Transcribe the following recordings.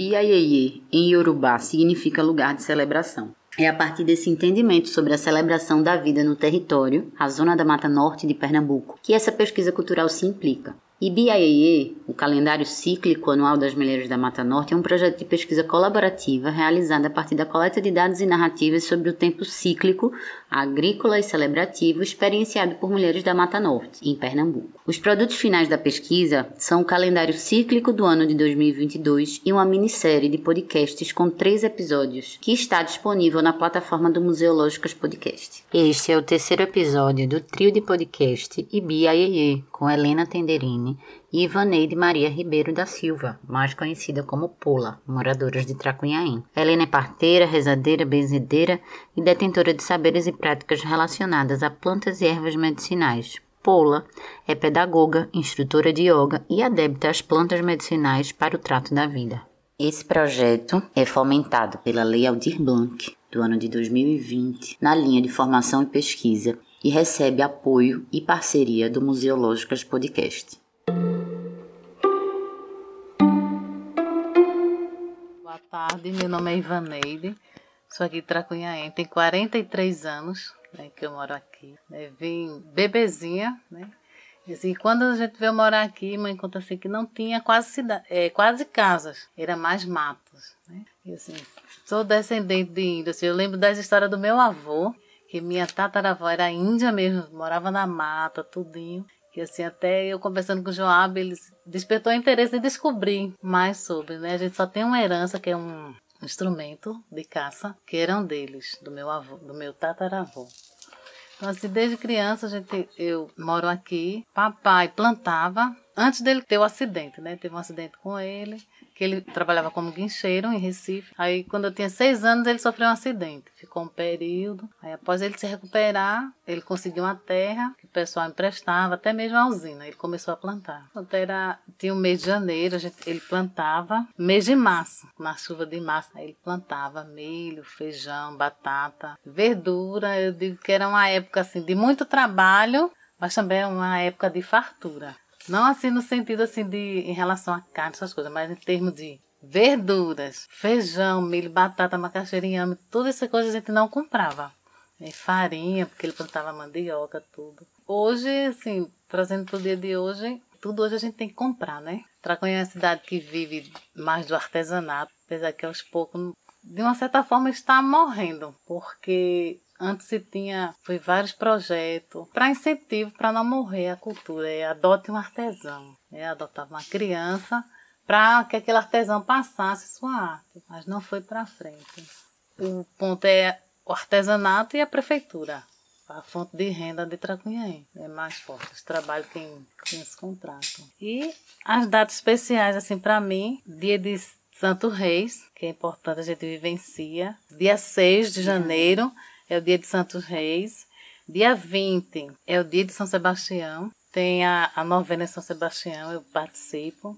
Ibiayeye, em Yorubá, significa lugar de celebração. É a partir desse entendimento sobre a celebração da vida no território, a zona da Mata Norte de Pernambuco, que essa pesquisa cultural se implica. IBIAEE, o calendário cíclico anual das mulheres da Mata Norte, é um projeto de pesquisa colaborativa realizado a partir da coleta de dados e narrativas sobre o tempo cíclico, agrícola e celebrativo experienciado por mulheres da Mata Norte, em Pernambuco. Os produtos finais da pesquisa são o calendário cíclico do ano de 2022 e uma minissérie de podcasts com três episódios, que está disponível na plataforma do Museológicas Podcast. Este é o terceiro episódio do trio de podcast IBIAEE, com Helena Tenderini e Ivaneide Maria Ribeiro da Silva, mais conhecida como Pola, moradoras de Tracunhaém. Helena é parteira, rezadeira, benzedeira e detentora de saberes e práticas relacionadas a plantas e ervas medicinais. Pola é pedagoga, instrutora de yoga e adepta às plantas medicinais para o trato da vida. Esse projeto é fomentado pela Lei Aldir Blanc, do ano de 2020, na linha de formação e pesquisa, e recebe apoio e parceria do Museológicas Podcast. Tarde, meu nome é Ivaneide, sou aqui de Tracunhaém, tenho 43 anos né, que eu moro aqui. Né, vim bebezinha, né? E assim, quando a gente veio morar aqui, mãe conta assim que não tinha quase, cidade, é, quase casas, era mais matos. Né? E assim, sou descendente de índio, assim, eu lembro das histórias do meu avô, que minha tataravó era índia mesmo, morava na mata, tudinho. Que assim, até eu conversando com o Joab, ele despertou interesse em descobrir mais sobre, né? A gente só tem uma herança que é um instrumento de caça, que eram deles, do meu avô, do meu tataravô. Então, assim, desde criança, a gente, eu moro aqui. Papai plantava, antes dele ter o acidente, né? Teve um acidente com ele que ele trabalhava como guincheiro em Recife. Aí, quando eu tinha seis anos, ele sofreu um acidente. Ficou um período. Aí, após ele se recuperar, ele conseguiu uma terra que o pessoal emprestava, até mesmo a usina. Ele começou a plantar. Então, era, tinha o mês de janeiro, gente, ele plantava. Mês de março, na chuva de março, aí ele plantava milho, feijão, batata, verdura. Eu digo que era uma época assim de muito trabalho, mas também uma época de fartura. Não assim no sentido assim de em relação a carne, essas coisas, mas em termos de verduras, feijão, milho, batata, macaxeira, inhame, tudo isso coisa a gente não comprava. E farinha, porque ele plantava mandioca, tudo. Hoje, assim, trazendo para o dia de hoje, tudo hoje a gente tem que comprar, né? Tracunha é uma cidade que vive mais do artesanato, apesar que aos poucos, de uma certa forma, está morrendo, porque Antes se tinha foi vários projetos para incentivo para não morrer a cultura. É, adote um artesão. É, adotava uma criança para que aquele artesão passasse sua arte, mas não foi para frente. O ponto é o artesanato e a prefeitura. A fonte de renda de Tracunhaém é mais forte. Os trabalhos quem, quem se contratam. E as datas especiais, assim, para mim, dia de Santo Reis, que é importante a gente vivencia. Dia 6 de janeiro é o dia de Santos Reis. Dia 20 é o dia de São Sebastião. Tem a, a novena de São Sebastião, eu participo.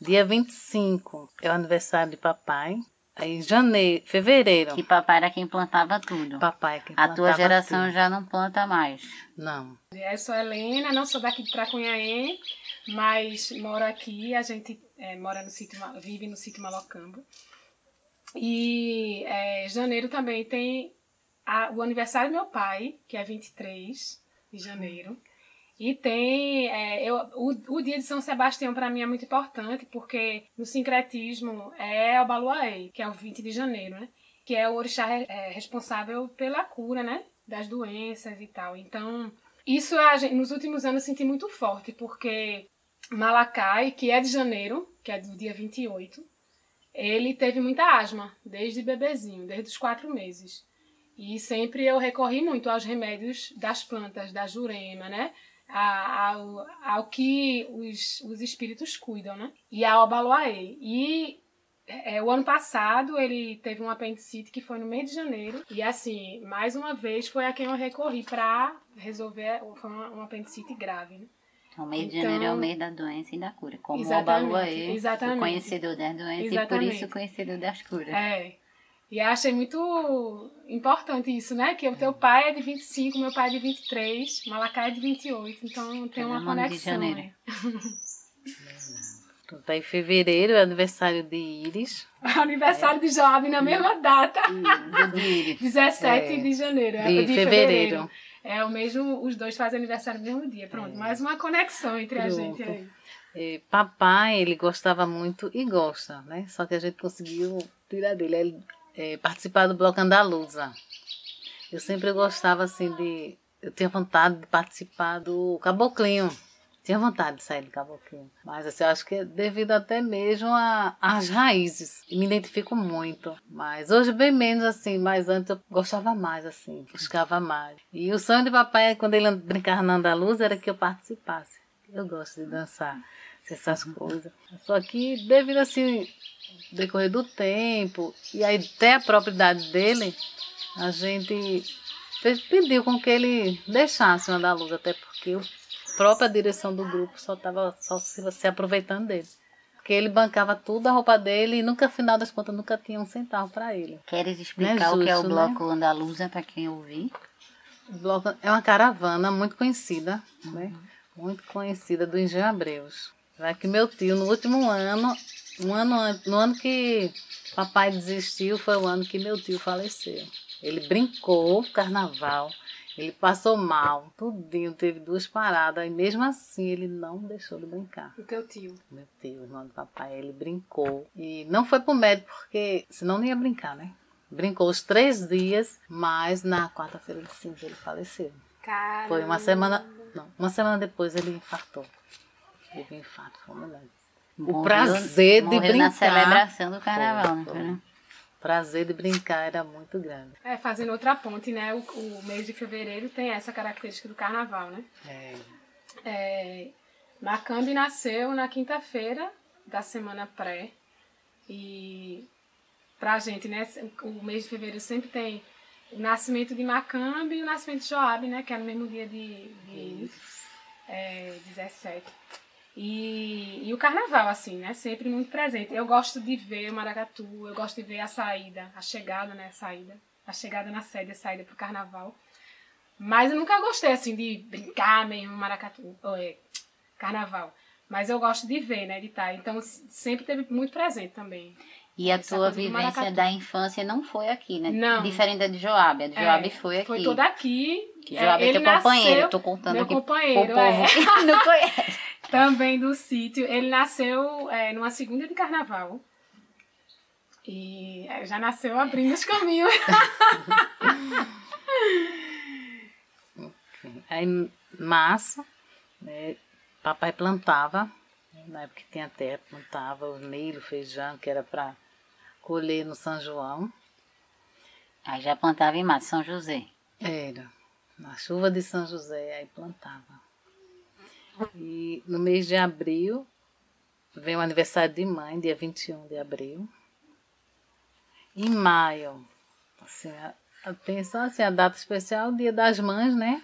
Dia 25 é o aniversário de papai. Aí janeiro, fevereiro. Que papai era quem plantava tudo. Papai é quem A tua geração tudo. já não planta mais. Não. Eu sou Helena, não sou daqui de Tracunhaém, mas moro aqui. A gente é, mora no sítio, vive no sítio Malocambo. E é, janeiro também tem a, o aniversário do meu pai, que é 23 de janeiro. E tem. É, eu, o, o dia de São Sebastião para mim é muito importante, porque no sincretismo é o Baluaê, que é o 20 de janeiro, né? Que é o orixá é, responsável pela cura, né? Das doenças e tal. Então, isso gente, nos últimos anos eu senti muito forte, porque Malacai, que é de janeiro, que é do dia 28, ele teve muita asma, desde bebezinho, desde os quatro meses. E sempre eu recorri muito aos remédios das plantas, da jurema, né? ao, ao que os, os espíritos cuidam, né? E ao abaloaê. E é, o ano passado ele teve um apendicite que foi no mês de janeiro. E assim, mais uma vez foi a quem eu recorri para resolver. Foi um, um apendicite grave, né? Então, o mês de janeiro é o então, mês da doença e da cura. Como o Abaluaê, o conhecedor das doenças exatamente. e por isso conhecedor das curas. É. E achei muito importante isso, né? Que o teu pai é de 25, meu pai é de 23, Malacá é de 28, então tem uma conexão. De janeiro. Tá em fevereiro, é aniversário de Iris. aniversário de Joab na mesma data. De Iris. 17 É. de janeiro. é, De fevereiro. É o mesmo, os dois fazem aniversário no mesmo dia. Pronto, mais uma conexão entre a Pronto. gente aí. E papai, ele gostava muito e gosta, né? Só que a gente conseguiu tirar dele. Ele é, participar do Bloco Andaluza. Eu sempre gostava, assim, de... Eu tinha vontade de participar do Caboclinho. Tinha vontade de sair do Caboclinho. Mas, assim, eu acho que é devido até mesmo às raízes. Me identifico muito. Mas hoje bem menos, assim. Mas antes eu gostava mais, assim. Buscava mais. E o sonho de papai, quando ele brincava na Andaluza, era que eu participasse. Eu gosto de dançar essas coisas. Só que devido assim, decorrer do tempo e aí até a propriedade dele, a gente fez, pediu com que ele deixasse o Andaluz, até porque a própria direção do grupo só estava só se, se aproveitando dele. Porque ele bancava tudo, a roupa dele, e nunca, afinal das contas, nunca tinha um centavo para ele. Queres explicar Não é o que é o justo, né? bloco andaluza para quem ouvir? O bloco é uma caravana muito conhecida, né? Muito conhecida do Engenho Abreus. Que meu tio, no último ano, um ano an- no ano que papai desistiu, foi o ano que meu tio faleceu. Ele brincou carnaval, ele passou mal, tudinho, teve duas paradas, e mesmo assim ele não deixou de brincar. O teu tio. Meu tio, irmão do papai, ele brincou. E não foi pro médico, porque senão não ia brincar, né? Brincou os três dias, mas na quarta-feira de cinza ele faleceu. Cara. Foi uma semana. Não, uma semana depois ele infartou. Teve um infarto fulminante. Morreu- prazer de morreu na brincar. celebração do carnaval, Foi, foi? O prazer de brincar era muito grande. É, fazendo outra ponte, né? O, o mês de fevereiro tem essa característica do carnaval, né? É, É, Macambi nasceu na quinta-feira da semana pré. E pra gente, né? O mês de fevereiro sempre tem o nascimento de Macambi e o nascimento de Joab, né? Que é no mesmo dia de, de é, 17. E, e o carnaval, assim, né? Sempre muito presente. Eu gosto de ver o maracatu, eu gosto de ver a saída, a chegada, né? A saída. A chegada na sede, a saída pro carnaval. Mas eu nunca gostei, assim, de brincar mesmo maracatu, ou é, carnaval. Mas eu gosto de ver, né? De estar. Então sempre teve muito presente também. E a tua vivência da infância não foi aqui, né? Não. Diferente da de Joab. A de Joab É, foi aqui. Foi toda aqui. Que É, Joab é teu companheiro. Tô contando meu aqui companheiro, pro povo é. que não conhece. Também do sítio. Ele nasceu é, numa segunda de carnaval. E é, já nasceu abrindo os caminhos. Aí, março, né, papai plantava, né, na época que tinha terra, plantava o milho, feijão, que era para colher no São João. Aí já plantava em Mato São José. Era, na chuva de São José, aí plantava. E no mês de abril, vem o aniversário de mãe, dia 21 de abril. Em maio, assim, a, a, tem só assim, a data especial, o dia das mães, né?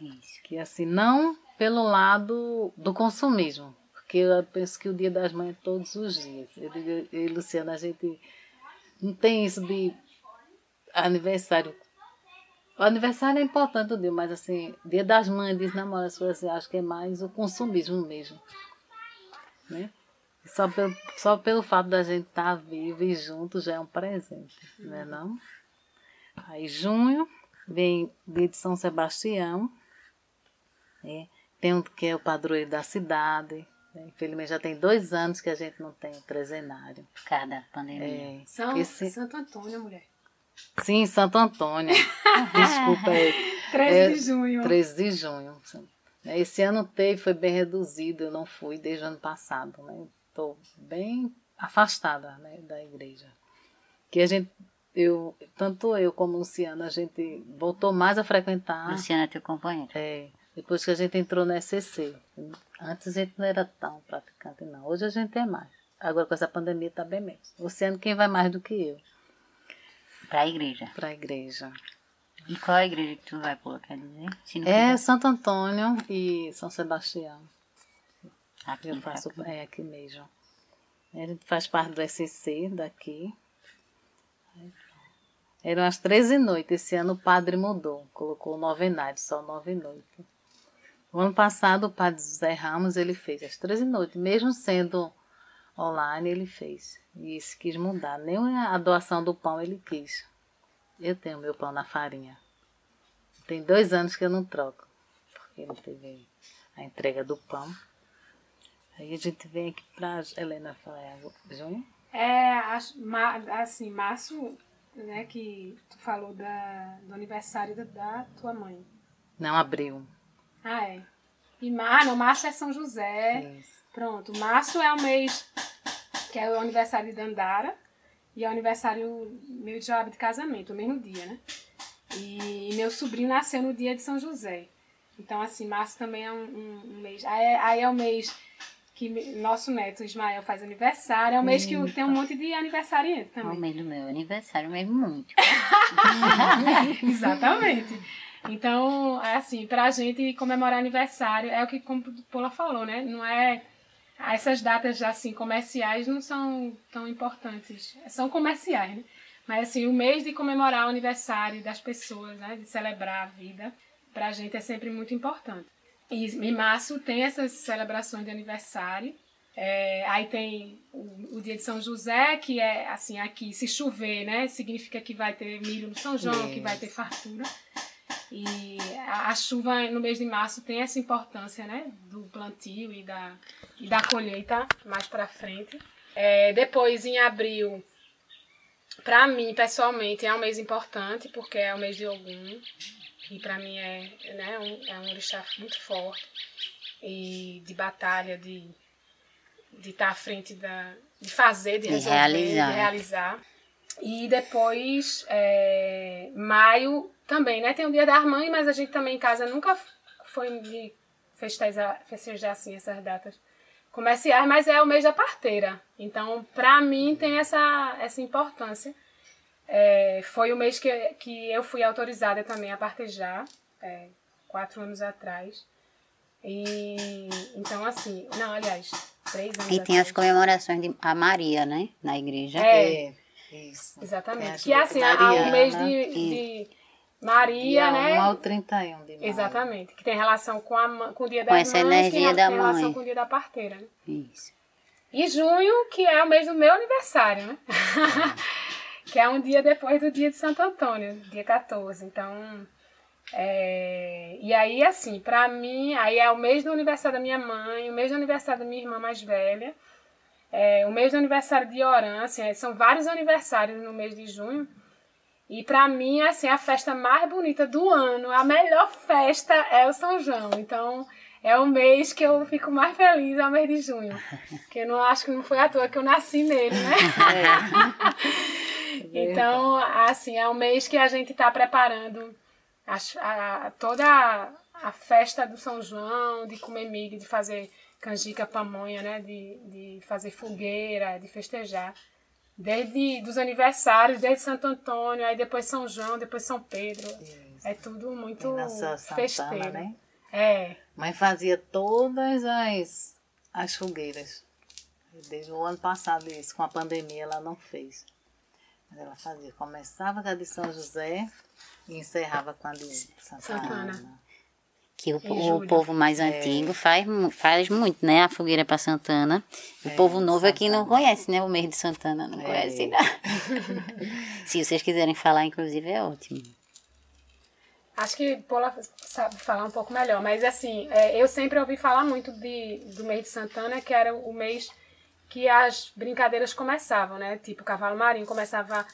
Isso. Que assim, não pelo lado do consumismo, porque eu penso que o dia das mães é todos os dias. Eu digo, eu e Luciana, a gente não tem isso de aniversário. O aniversário é importante, o dia, mas assim, dia das mães, diz namora, assim, acho que é mais o consumismo mesmo. Né? Só pelo, só pelo fato da gente estar vivo e junto já é um presente, não é não? Aí junho vem dia de São Sebastião, né? tem um que é o padroeiro da cidade. né? Infelizmente já tem dois anos que a gente não tem o trezenário. Por causa da pandemia. É, São esse- Santo Antônio, mulher. Sim, Santo Antônio. Desculpa, é, 13 É, de junho. 13 de junho. Esse ano teve, foi bem reduzido, eu não fui desde o ano passado, né? Estou bem afastada né, da igreja. Que a gente, eu, tanto eu como Luciana, a gente voltou mais a frequentar. Luciana é teu companheiro. É, depois que a gente entrou no SCC. Antes a gente não era tão praticante, não. Hoje a gente é mais. Agora com essa pandemia tá bem menos. Luciano, quem vai mais do que eu Pra igreja. para a igreja? E qual é a igreja que tu vai, pô? Quer dizer? É quiser, Santo Antônio e São Sebastião. aqui, Eu faço aqui. é aqui mesmo. A gente faz parte do SCC daqui. Eram as 13 noites. Esse ano o padre mudou. Colocou novenário, só nove noites. O ano passado, o padre Zé Ramos, ele fez às 13 noites, mesmo sendo online, ele fez. E se quis mudar. Nem a doação do pão ele quis. Eu tenho meu pão na farinha. Tem dois anos que eu não troco, porque não teve a entrega do pão. Aí a gente vem aqui para Helena falar, junho? É, assim, março, né, que tu falou da, do aniversário da, da tua mãe. Não, abril. Ah, é. E mar, não, março é São José. Isso. Pronto, março é o mês que é o aniversário de Andara e é o aniversário meu de de casamento, o mesmo dia, né? E, meu sobrinho nasceu no dia de São José. Então, assim, março também é um, um, um mês. Aí, é, aí, é o mês que nosso neto Ismael faz aniversário. É o mês que tem um monte de aniversariante também. É o mês do meu aniversário mesmo, muito. Exatamente. Então, é assim, pra gente comemorar aniversário, é o que como o Paula falou, né? Não é. Essas datas assim comerciais não são tão importantes. São comerciais, né? Mas assim, o mês de comemorar o aniversário das pessoas, né? De celebrar a vida, pra gente é sempre muito importante. E em março tem essas celebrações de aniversário. É, aí tem o, o, dia de São José, que é assim, aqui, se chover, né? Significa que vai ter milho no São João, que vai ter fartura. E a, a, chuva no mês de março tem essa importância, né? Do plantio e da, e da colheita mais para frente. É, depois, em abril, para mim, pessoalmente, é um mês importante, porque é o mês de Ogum, que para mim é, né, um, é um orixá muito forte e de batalha, de de estar tá à frente da de fazer, de, resolver, realizar. de realizar. E depois, é, maio também, né? Tem o Dia das Mães, mas a gente também em casa nunca foi de festejar, festejar assim essas datas comerciais, mas é o mês da parteira. Então, para mim, tem essa, essa importância. É, foi o mês que, que eu fui autorizada também a partejar, é, quatro anos atrás. E então, assim, não, aliás, três anos E tem as comemorações de a Maria, né? Na igreja. É, isso. Exatamente. Que é assim, há o mês de, de Maria, né? 1 ao 31 de maio. Exatamente. Que tem relação com, a, com o dia com das essa mães, energia que da tem mãe. relação com o dia da parteira, né? Isso. E junho, que é o mês do meu aniversário, né? que é um dia depois do dia de Santo Antônio, dia 14. Então, é... e aí, assim, pra mim, aí é o mês do aniversário da minha mãe, o mês do aniversário da minha irmã mais velha, é, o mês do aniversário de Oran, assim, é, são vários aniversários no mês de junho. E para mim, assim, a festa mais bonita do ano, a melhor festa é o São João. Então, é o mês que eu fico mais feliz, é o mês de junho. Porque eu não acho que não foi à toa que eu nasci nele, né? É. então, assim, é um mês que a gente está preparando a, a, toda a, a, festa do São João, de comer milho, de fazer canjica, pamonha, né? De, de fazer fogueira, de festejar. Desde dos aniversários, desde Santo Antônio, aí depois São João, depois São Pedro. Isso. É tudo muito festeiro. né? É. Mãe fazia todas as, as fogueiras. Desde o ano passado isso, com a pandemia ela não fez. Mas ela fazia. Começava com a de São José e encerrava com a de Santa, Santa Ana. Ana. Que o, o povo mais é. antigo faz, faz muito, né? A fogueira para Santana. O é, povo novo Santana. aqui não conhece, né? O mês de Santana não é. conhece, não. Se vocês quiserem falar, inclusive, é ótimo. Acho que Paula sabe falar um pouco melhor, mas assim, é, eu sempre ouvi falar muito de, do mês de Santana, que era o mês que as brincadeiras começavam, né? Tipo, o cavalo marinho começava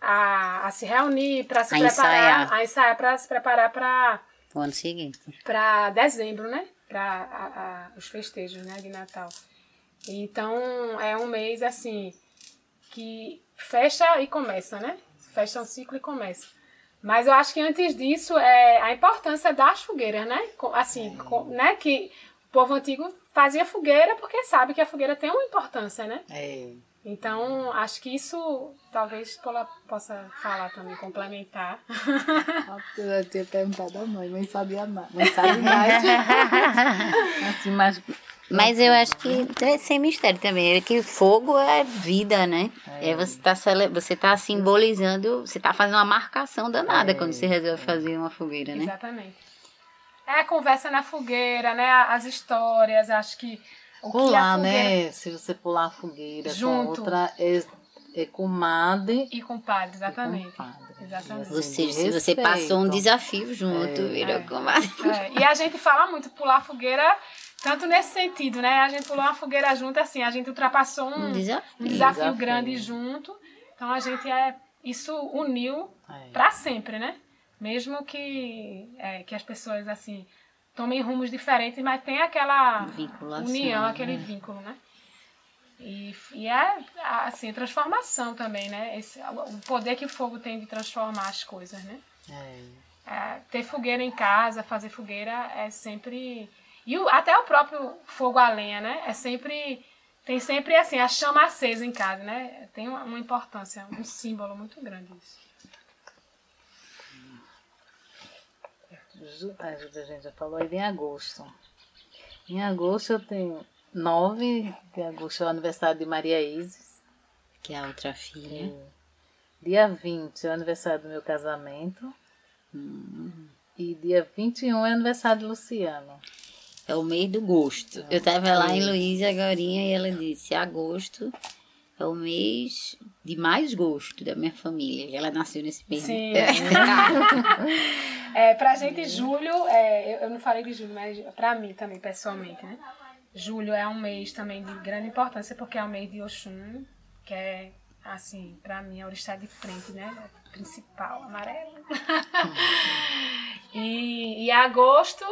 a, a se reunir para se a preparar, ensaiar. a ensaiar para se preparar para o ano seguinte. Para dezembro, né? Para os festejos né? de Natal. Então, é um mês, assim, que fecha e começa, né? Fecha um ciclo e começa. Mas eu acho que antes disso, é a importância das fogueiras, né? Assim, é. né? Que o povo antigo fazia fogueira porque sabe que a fogueira tem uma importância, né? É. Então, acho que isso talvez Paula possa falar também, complementar. Eu tinha perguntado à mãe, mãe sabia mais. Mãe sabe mais. assim, mas, mas eu acho que é sem mistério também. É que fogo é vida, né? É, é você está você tá simbolizando, você está fazendo uma marcação danada é, quando você resolve fazer uma fogueira, né? Exatamente. É a conversa na fogueira, né? As histórias, acho que. A Pular, fogueira- né? Se você pular a fogueira Junto. com outra, é, é comadre E com padre, exatamente. e compadre. Exatamente. Assim, Você, de se você passou um desafio junto, É. virou É. comadre. É, e a gente fala muito pular fogueira, tanto nesse sentido, né? A gente pulou uma fogueira junto, assim, a gente ultrapassou um, Um desafio. um desafio Desafio. grande junto. Então a gente é. Isso uniu É. pra sempre, né? Mesmo que, é, que as pessoas, assim, tomem rumos diferentes, mas tem aquela união, né? aquele vínculo, né? E, e é, assim, transformação também, né? Esse, o poder que o fogo tem de transformar as coisas, né? É. É, ter fogueira em casa, fazer fogueira é sempre. E o- até o próprio fogo a lenha, né? É sempre. Tem sempre assim, a chama acesa em casa, né? Tem uma, uma importância, um símbolo muito grande isso. Ju- A gente já falou aí em agosto. Em agosto eu tenho 9 de agosto é o aniversário de Maria Isis. Que é a outra filha. Dia 20 é o aniversário do meu casamento. E dia 21 é aniversário de Luciano. É o mês do gosto. Eu tava lá em Luísa agora e ela disse: agosto é o mês de mais gosto da minha família. Ela nasceu nesse mês. Sim. é, pra gente, julho, é, eu, eu não falei de julho, mas pra mim também, pessoalmente, né? Julho é um mês também de grande importância, porque é o mês de Oxum, que é, assim, pra mim, é o orixá de frente, né? Principal, amarelo. e, e agosto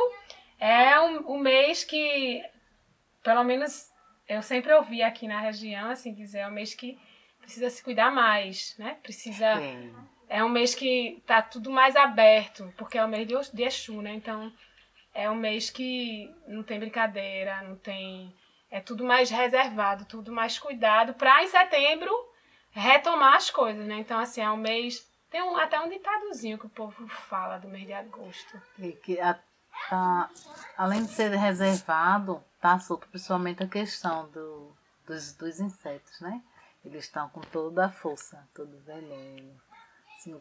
é um, um mês que, pelo menos, eu sempre ouvi aqui na região, assim, dizer, é um mês que precisa se cuidar mais, né? Precisa... É. É um mês que tá tudo mais aberto, porque é o mês de, de Exu, né? Então, é um mês que não tem brincadeira, não tem... É tudo mais reservado, tudo mais cuidado, pra em setembro retomar as coisas, né? Então, assim, é um mês... Tem um, até um ditadozinho que o povo fala do mês de agosto. E que a- tá, além de ser reservado, tá solto principalmente a questão do, dos, dos insetos, né? Eles estão com toda a força, todo o veneno, assim,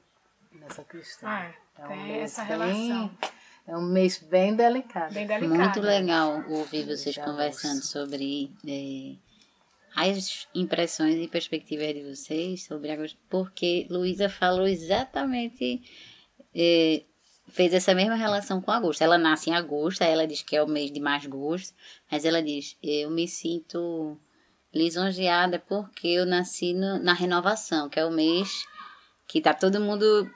nessa questão. Ah, É um tem mês essa bem- relação. É um mês bem delicado. Bem delicado. Muito legal ouvir vocês Já conversando sobre eh, as impressões e perspectivas de vocês sobre agosto, porque Luísa falou exatamente, eh, fez essa mesma relação com agosto. Ela nasce em agosto, ela diz que é o mês de mais gosto, mas ela diz: eu me sinto lisonjeada porque eu nasci no- na renovação, que é o mês que tá todo mundo.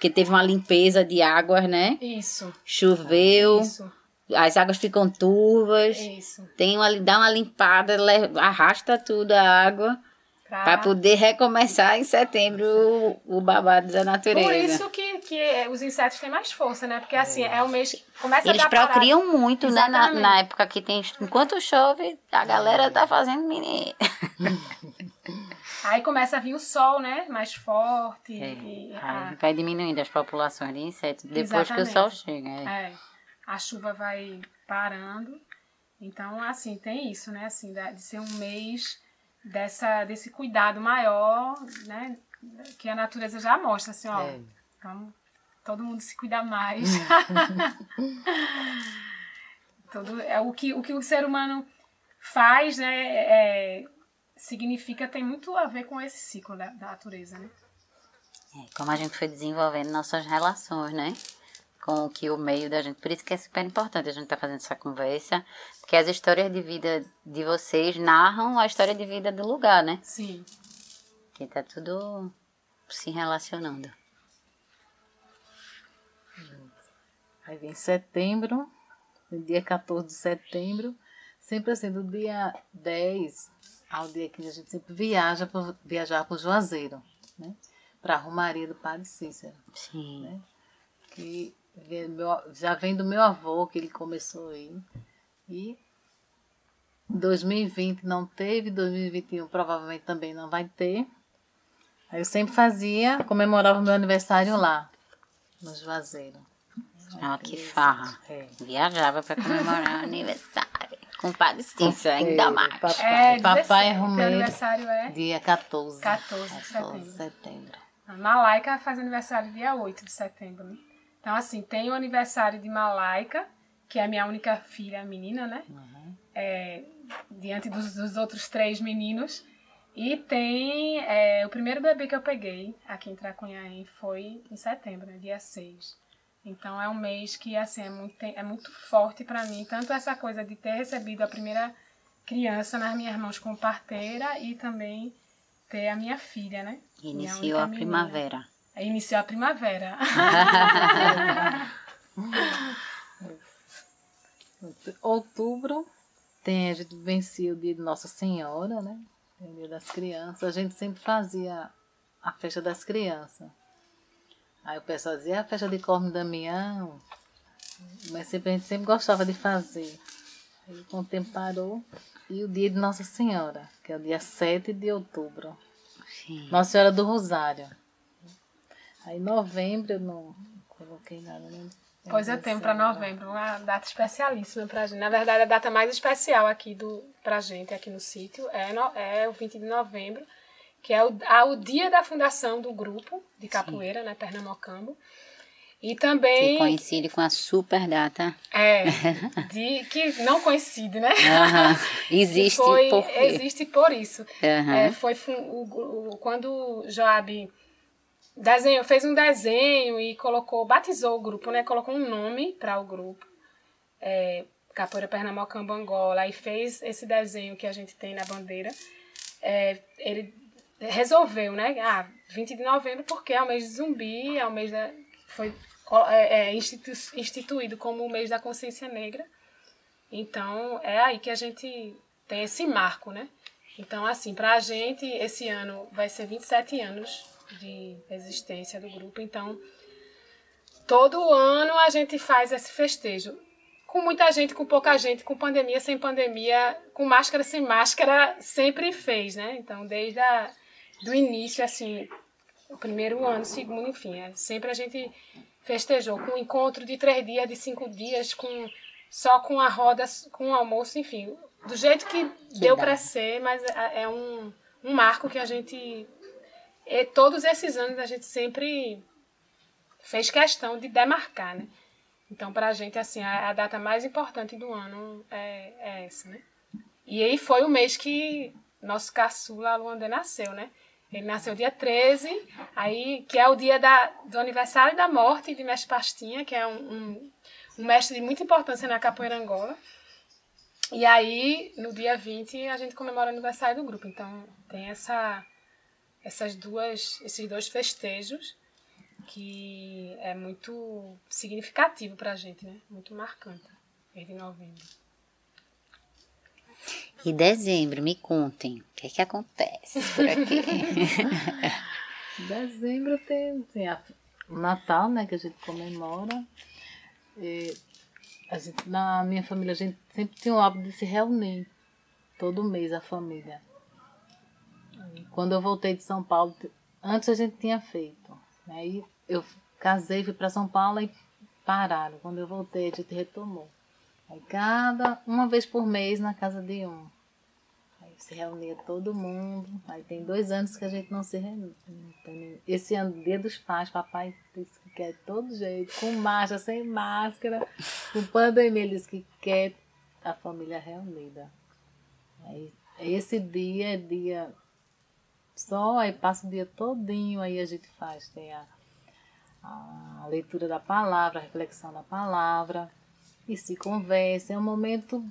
que teve uma limpeza de águas, né? Isso, Choveu, isso, as águas ficam turvas, isso. tem uma, dá uma limpada, arrasta tudo a água Pra- para poder recomeçar em setembro o, o babado da natureza. Por isso que, que os insetos têm mais força, né? Porque assim, é o mês que começa Eles a dar parada. procriam muito, né? Na, Exatamente. na época que tem. Enquanto chove, a galera tá fazendo menino. Aí começa a vir o sol, né? Mais forte. É, a, vai diminuindo as populações de insetos depois que o sol chega. é. é, a chuva vai parando. Então, assim, tem isso, né? Assim, de ser um mês dessa, desse cuidado maior, né? Que a natureza já mostra, assim, ó. É. Então, todo mundo se cuida mais. todo, é o que, o que o ser humano faz, né? é, significa, tem muito a ver com esse ciclo da, da natureza, né? É, Como a gente foi desenvolvendo nossas relações, né? Com o que o meio da gente. Por isso que é super importante a gente estar fazendo essa conversa. Porque as histórias de vida de vocês narram a história de vida do lugar, né? Sim. Que tá tudo se relacionando. Aí vem setembro, dia 14 de setembro, sempre assim, do dia 10 ao dia 15, a gente sempre viaja para viajar para o Juazeiro, né? Para a Romaria do Padre Cícero, Sim. né? Que já vem do meu avô, que ele começou aí. E 2020 não teve, 2021 provavelmente também não vai ter. Aí eu sempre fazia, comemorava o meu aniversário lá, no Juazeiro. Ah, que farra. É. Viajava para comemorar o aniversário. Com o Padre Cícero, ainda mais. Papai, É, papai 17, teu Romeiro, aniversário é dia 14. 14 de 14 de setembro. setembro. A Malaika faz aniversário dia 8 de setembro, né? Então, assim, tem o aniversário de Malaika, que é a minha única filha menina, né? Uhum. É, diante dos, dos, outros três meninos. E tem é, o primeiro bebê que eu peguei aqui em Tracunhaém foi em setembro, né, dia 6. Então é um mês que assim é muito, é muito forte para mim, tanto essa coisa de ter recebido a primeira criança nas minhas mãos como parteira e também ter a minha filha, né? Iniciou a primavera. Iniciou a primavera. Outubro tem, a gente vencia o dia de Nossa Senhora, né? O dia das crianças. A gente sempre fazia a festa das crianças. Aí o pessoal dizia, a festa de Corno Damião. Mas sempre, a gente sempre gostava de fazer. Aí com o tempo parou. E o dia de Nossa Senhora, que é o dia 7 de outubro. Sim. Nossa Senhora do Rosário. Aí novembro eu não coloquei nada, né? Pois eu tenho para novembro, uma data especialíssima pra gente. Na verdade, a data mais especial aqui do, pra gente, aqui no sítio, é, no, é o 20 de novembro, que é o, a, o dia da fundação do grupo de capoeira, Sim. né, Pernambucambo. E também. Que coincide com a super data. É, de, que não coincide, né? Existe foi, por quê? Existe por isso. É, foi o, o, quando Joab desenho, fez um desenho e colocou, batizou o grupo, né? Colocou um nome para o grupo. É, Capoeira Pernambucano Angola e fez esse desenho que a gente tem na bandeira. É, ele resolveu, né? Ah, 20 de novembro porque é o mês de zumbi, é o mês da foi é, é institu, instituído como o mês da consciência negra. Então é aí que a gente tem esse marco, né? Então assim, para a gente esse ano vai ser 27 anos de existência do grupo. Então, todo ano a gente faz esse festejo. Com muita gente, com pouca gente, com pandemia, sem pandemia, com máscara, sem máscara, sempre fez, né? Então, desde a, do início, assim, o primeiro ano, segundo, enfim, é, sempre a gente festejou com um encontro de três dias, de cinco dias, com só com a roda, com o almoço, enfim, do jeito que, que deu para ser, mas é, é um, um marco que a gente e todos esses anos a gente sempre fez questão de demarcar, né? Então, para a gente, assim, a, a, data mais importante do ano é, é, essa, né? E aí foi o mês que nosso caçula Luandê nasceu, né? Ele nasceu dia 13, aí, que é o dia da, do aniversário da morte de Mestre Pastinha, que é um, um, um mestre de muita importância na capoeira Angola. E aí, no dia 20, a gente comemora o aniversário do grupo. Então, tem essa essas duas, esses dois festejos que é muito significativo para a gente, né? Muito marcante, mês de novembro. E dezembro, me contem, o que é que acontece por aqui? dezembro tem, tem a, o Natal, né, que a gente comemora. E a gente, na minha família, a gente sempre tinha o hábito de se reunir, todo mês a família. Quando eu voltei de São Paulo, antes a gente tinha feito. Aí né? eu casei, fui para São Paulo e pararam. Quando eu voltei, a gente retomou. Aí cada, uma vez por mês na casa de um. Aí se reunia todo mundo. Aí tem dois anos que a gente não se reúne. Esse ano, dia dos pais, papai disse que quer de todo jeito, com máscara, sem máscara, com pandemia, ele disse que quer a família reunida. Aí, esse dia é dia só, aí passa o dia todinho, aí a gente faz, tem a, a leitura da palavra, a reflexão da palavra, e se conversa, é um momento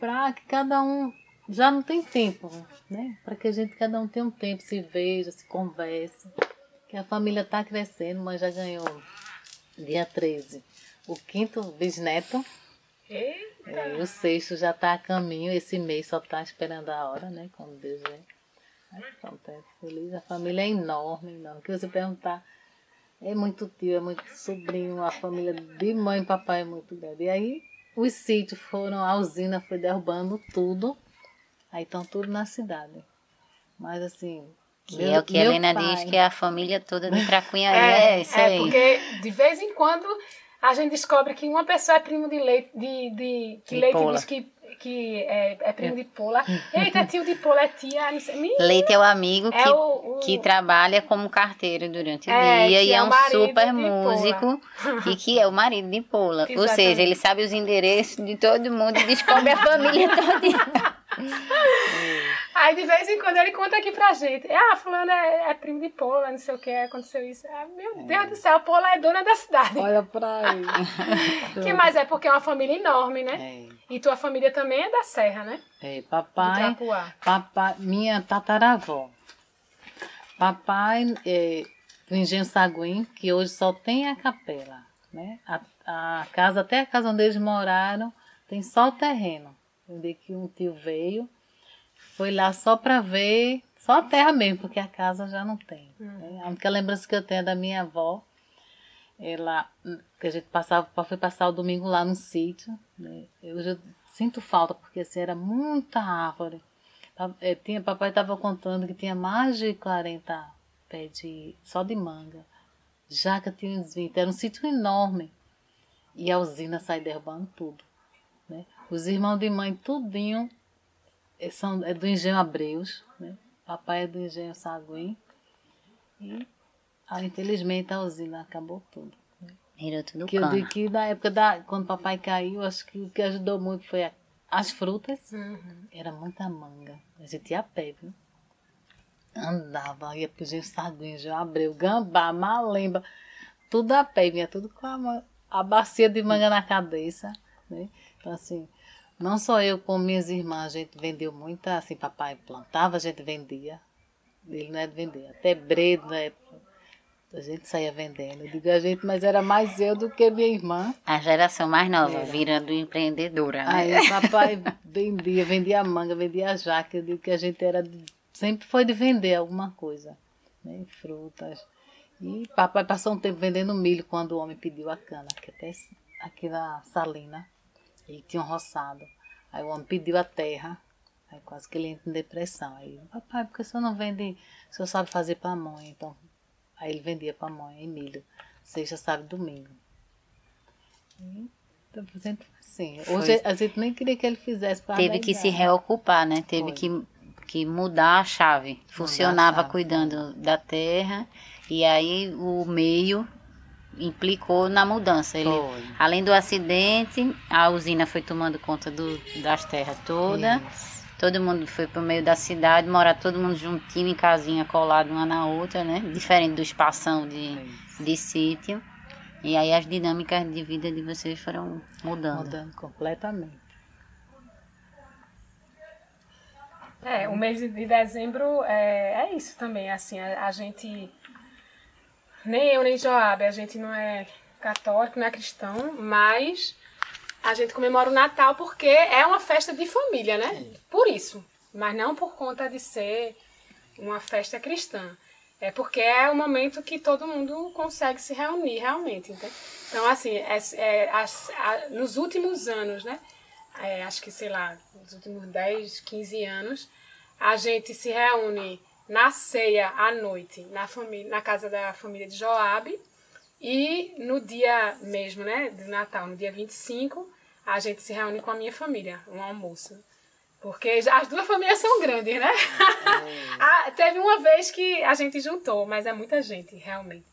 para que cada um já não tem tempo, né? Para que a gente cada um tenha um tempo, se veja, se converse. Que a família está crescendo, mas já ganhou dia 13 o quinto bisneto. Eita. É, o sexto já está a caminho, esse mês só está esperando a hora, né? Quando Deus vem. Pronto, é feliz. A família é enorme, enorme. Que você perguntar, é muito tio, é muito sobrinho, a família de mãe e papai é muito grande. E aí os sítios foram, a usina foi derrubando tudo. Aí estão tudo na cidade. Mas assim. Que meu, é o que a Helena pai... diz que é a família toda de Tracunha. é, é isso é, aí. É, porque de vez em quando a gente descobre que uma pessoa é primo de leite, de, de que leite diz que que é, é primo de Pola. Eita, tio de Pola, é tia, não sei. Menina, Leite é o amigo É que, o- o- que trabalha como carteiro durante o É, dia e é é um super músico e que é o marido de Pola. Ou Exatamente. seja, ele sabe os endereços de todo mundo e descobre a família toda. Aí de vez em quando ele conta aqui pra gente. Ah, fulano é, é primo de Pola, não sei o que, aconteceu isso. Ah, meu Deus do céu, Pola é dona da cidade. Olha pra aí. Que mais é porque é uma família enorme, né? É, E tua família também é da Serra, né? é, papai, papai, minha tataravó. Papai é, do Engenho Saguim, que hoje só tem a capela, né? A, a casa, até a casa onde eles moraram, tem só o terreno. Onde que um tio veio, foi lá só para ver, só a terra mesmo, porque a casa já não tem. né? A única lembrança que eu tenho é da minha avó, ela, que a gente passava, foi passar o domingo lá no sítio, né? Eu já sinto falta, porque assim, era muita árvore. Eh, Tinha, papai estava contando que tinha mais de 40 pés de, só de manga. Jaca tinha uns 20, era um sítio enorme. E a usina sai derrubando tudo. Né? Os irmãos de mãe, tudinho, eh, são, é do Engenho Abreus. Né? Papai é do Engenho Saguim. E, ah, infelizmente, a usina acabou tudo. Virou tudo Que eu cana. digo que na época da, quando papai caiu, acho que o que ajudou muito foi a- as frutas. Era muita manga. A gente ia a pé, viu? Andava, ia pro Gil Sardinha, Gil Abreu, Gambá, Malemba, tudo a pé, vinha tudo com a, a bacia de manga na cabeça, né? Então, assim, não só eu, como minhas irmãs, a gente vendeu muita, assim, papai plantava, a gente vendia. Ele não é de vender, até bredo na época. A gente saía vendendo. Eu digo a gente, mas era mais eu do que minha irmã. A geração mais nova, Era. virando empreendedora, né? Aí papai vendia, vendia manga, vendia jaca. Eu digo que a gente era de- sempre foi de vender alguma coisa, né? Frutas. E papai passou um tempo vendendo milho quando o homem pediu a cana, que até aqui na Salina. Ele tinha um roçado. Aí o homem pediu a terra. Aí quase que ele entra em depressão. Aí, papai, por que o senhor não vende? O senhor sabe fazer pamonha, então. Aí ele vendia pamonha e milho. Sexta, sábado e domingo. E fazendo assim. Hoje a gente nem queria que ele fizesse para Teve que se reocupar, né? Teve Foi. que, que mudar a chave. Funcionava chave, cuidando da terra e aí o meio implicou na mudança. Ele, Foi. além do acidente, a usina foi tomando conta do, das terras todas. Todo mundo foi pro meio da cidade, morar todo mundo juntinho em casinha colado uma na outra, né? Diferente do espação de, de sítio. E aí as dinâmicas de vida de vocês foram mudando. Mudando completamente. É, o mês de dezembro é, é isso também, assim, a, a gente, nem eu nem Joab, a gente não é católico, não é cristão, mas a gente comemora o Natal porque é uma festa de família, né? Por isso, mas não por conta de ser uma festa cristã. É porque é o momento que todo mundo consegue se reunir realmente. entende? Então, assim, é, é, a- nos últimos anos, né? é, acho que, sei lá, nos últimos 10, 15 anos, a gente se reúne na ceia à noite, na, família, na casa da família de Joabe, e no dia mesmo, né, do Natal, no dia 25, a gente se reúne com a minha família, um almoço. Porque as duas famílias são grandes, né? Ah, teve uma vez que a gente juntou, mas é muita gente, realmente.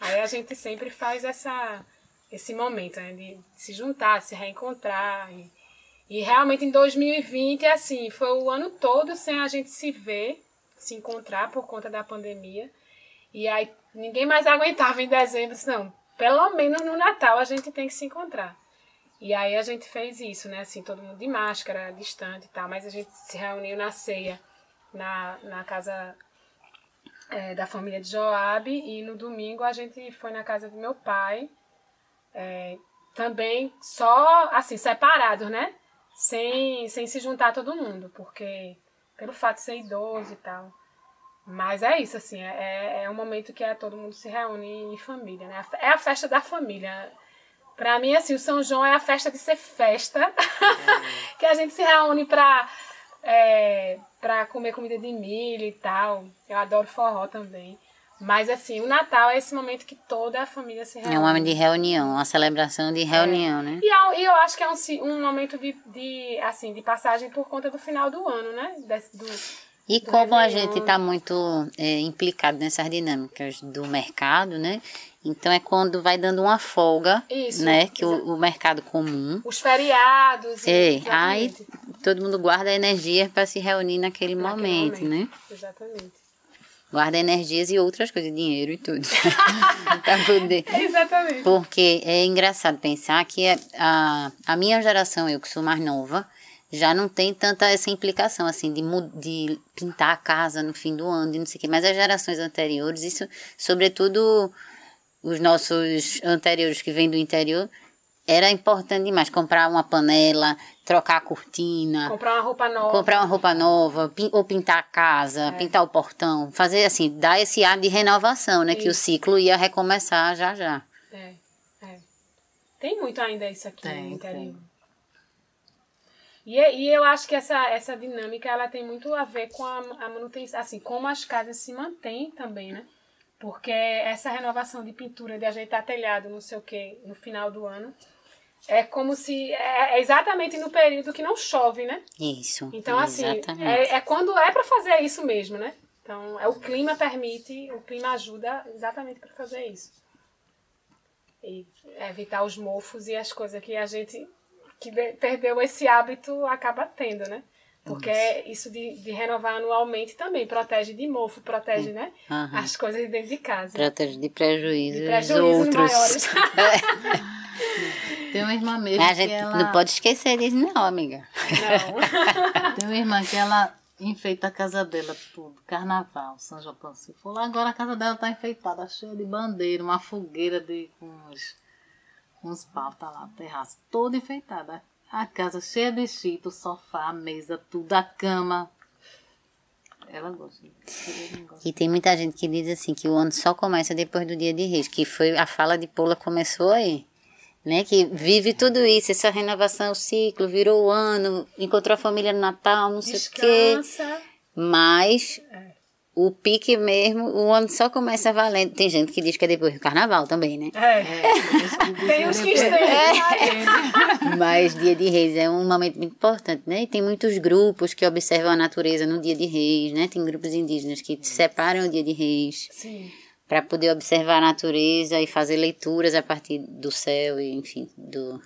Aí a gente sempre faz essa, esse momento, né, de se juntar, se reencontrar. E, e realmente em 2020, assim, foi o ano todo sem a gente se ver, se encontrar por conta da pandemia. E aí ninguém mais aguentava em dezembro, não, pelo menos no Natal a gente tem que se encontrar. E aí a gente fez isso, né? Assim, todo mundo de máscara, distante e tal, mas a gente se reuniu na ceia na, na casa é, da família de Joabe e no domingo a gente foi na casa do meu pai, é, também só assim, separados, né? Sem, sem se juntar todo mundo, porque pelo fato de ser idoso e tal. Mas é isso, assim, é, é um momento que é, todo mundo se reúne em família, né? É a festa da família. Pra mim, assim, o São João é a festa de ser festa, que a gente se reúne pra, é, pra comer comida de milho e tal. Eu adoro forró também. Mas assim, o Natal é esse momento que toda a família se reúne. É um momento de reunião, uma celebração de reunião, né? E, é- e eu acho que é um, um momento de, de, assim, de passagem por conta do final do ano, né? Desse- do, E do como a Réveillon. gente está muito é, implicado nessas dinâmicas do mercado, né? Então é quando vai dando uma folga, Isso, né? Que o, o mercado comum. os feriados. É, aí todo mundo guarda energia para se reunir naquele, Naquele momento, né? Exatamente. Guarda energias e outras coisas, dinheiro e tudo. pra poder. Exatamente. Porque é engraçado pensar que a, a minha geração, eu que sou mais nova, já não tem tanta essa implicação, assim, de, de pintar a casa no fim do ano e não sei o quê. Mas as gerações anteriores, isso, sobretudo os nossos anteriores que vêm do interior, era importante demais comprar uma panela, trocar a cortina, Comprar uma roupa nova. comprar uma roupa nova, pin- ou pintar a casa, pintar o portão, fazer assim, dar esse ar de renovação, né? Que o Isso. ciclo ia recomeçar já já. É, é. Tem muito ainda isso aqui Tem, no interior. tem. E, é- e eu acho que essa, essa dinâmica ela tem muito a ver com a, a manutenção, assim, como as casas se mantêm também, né? Porque essa renovação de pintura, de ajeitar telhado, não sei o que, no final do ano, é como se. É, é exatamente no período que não chove, né? Isso. Então, assim, é, é quando é para fazer isso mesmo, né? Então, é, o clima permite, o clima ajuda exatamente para fazer isso. E evitar os mofos e as coisas que a gente que de- perdeu esse hábito acaba tendo, né? Porque isso de, de renovar anualmente também protege de mofo, protege, né? Aham. As coisas de dentro de casa. Protege de prejuízos De prejuízos outros. maiores. Tem uma irmã mesmo a que gente ela... não pode esquecer disso, não, amiga. Não. Tem uma irmã que ela enfeita a casa dela tudo. Carnaval, São João se for lá agora a casa dela tá enfeitada, cheia de bandeira, uma fogueira de com uns, uns pau, tá lá, terraço, toda enfeitada. A casa cheia de chito, sofá, a mesa, tudo, a cama. Ela gosta. Gosto. E tem muita gente que diz assim que o ano só começa depois do dia de reis, que foi a fala de Paula começou aí. Né, que vive tudo isso, essa renovação, o ciclo, virou o ano, encontrou a família no Natal, não sei o quê. Descansa. Mas É. o pique mesmo, o ano só começa valendo. Tem gente que diz que é depois do carnaval também, né? É. Tem uns que estendem. mas- Mas dia de reis é um momento muito importante, né? E tem muitos grupos que observam a natureza no dia de reis, né? Tem grupos indígenas que separam o dia de reis Sim. Para poder observar a natureza e fazer leituras a partir do céu e, enfim, do,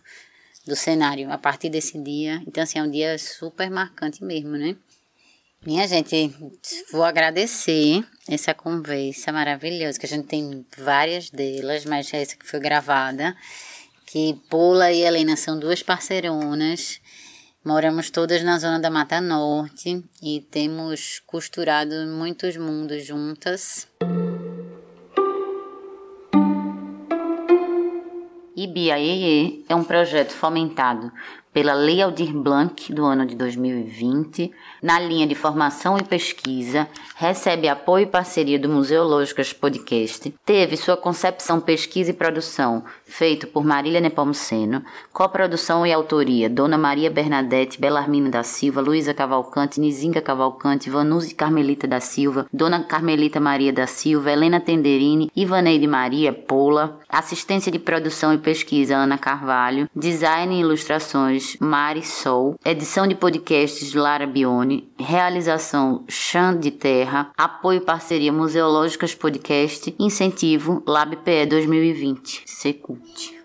do cenário a partir desse dia. Então, assim, é um dia super marcante mesmo, né? Minha gente, vou agradecer essa conversa maravilhosa, que a gente tem várias delas, mas essa que foi gravada, que Paula e Helena são duas parceironas, moramos todas na zona da Mata Norte e temos costurado muitos mundos juntas. Ibiaie é um projeto fomentado pela Lei Aldir Blanc do ano de 2020, na linha de formação e pesquisa, recebe apoio e parceria do Museológicas Podcast, teve sua concepção, pesquisa e produção feito por Marília Nepomuceno, coprodução e autoria Dona Maria Bernadette Belarmino da Silva, Luísa Cavalcante, Nizinga Cavalcante, Vanuzi Carmelita da Silva, Dona Carmelita Maria da Silva, Helena Tenderini, Ivaneide Maria Pola, assistência de produção e pesquisa Ana Carvalho, design e ilustrações Mari Sol, edição de podcasts Lara Bione, realização Chan de Terra, apoio e parceria Museológicas Podcast, incentivo LabPE 2020, Secult.